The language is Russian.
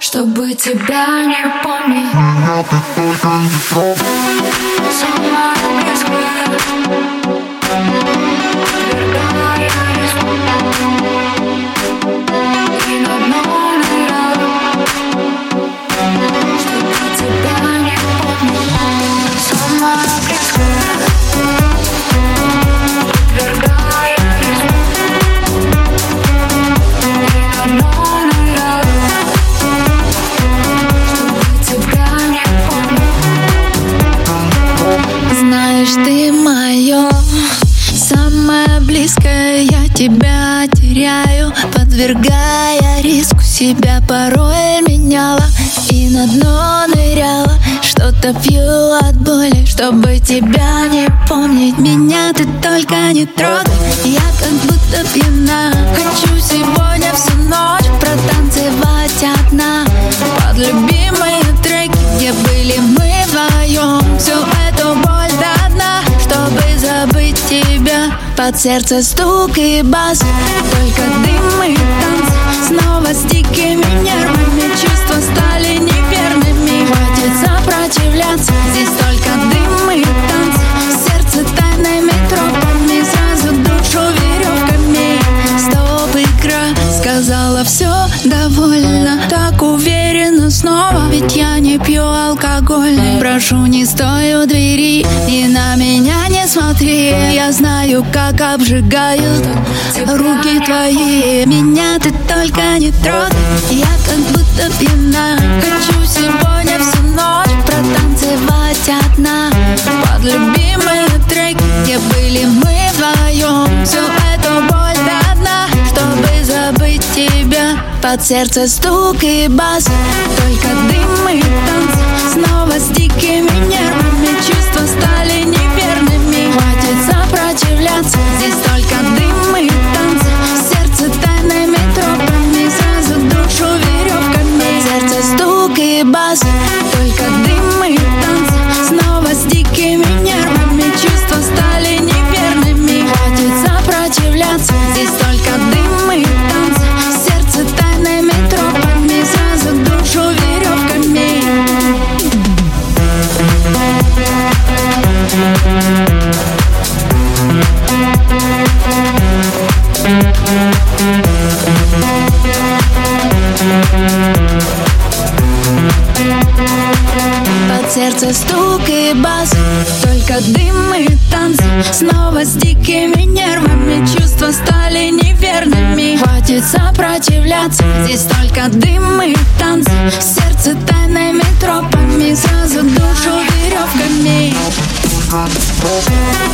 Чтобы тебя не помнить. Самая близкая близкое тебя теряю Подвергая риску. Себя порой меняла И на дно ныряла. Что-то пью от боли Чтобы тебя не помнить. Меня ты только не трогай. Я как будто пьяна Хочу под сердце стук и бас. Только дым и танцы Снова с дикими нервами Чувства стали неверными. Хватит сопротивляться. Здесь только дым и танцы Сердце тайными тропами Сразу душу веревками. Стоп, игра Сказала все довольно Так уверенно снова Ведь я не пью алкоголь. Прошу, не стой у двери И на меня смотри Я знаю, как обжигают Руки твои. Меня ты только не трогай. Я как будто пьяна. Хочу сегодня всю ночь Протанцевать одна. Под любимые треки Где были мы вдвоем Всю эту боль до дна Чтобы забыть тебя. Под сердце стук и бас. Только Только дым и танцы Снова с дикими нервами Чувства стали неверными. Хватит сопротивляться Здесь сердце стук и бас. Только дым и танцы Снова с дикими нервами Чувства стали неверными. Хватит сопротивляться Здесь только дым и танцы. Сердце тайными тропами Сразу душу веревками. Thank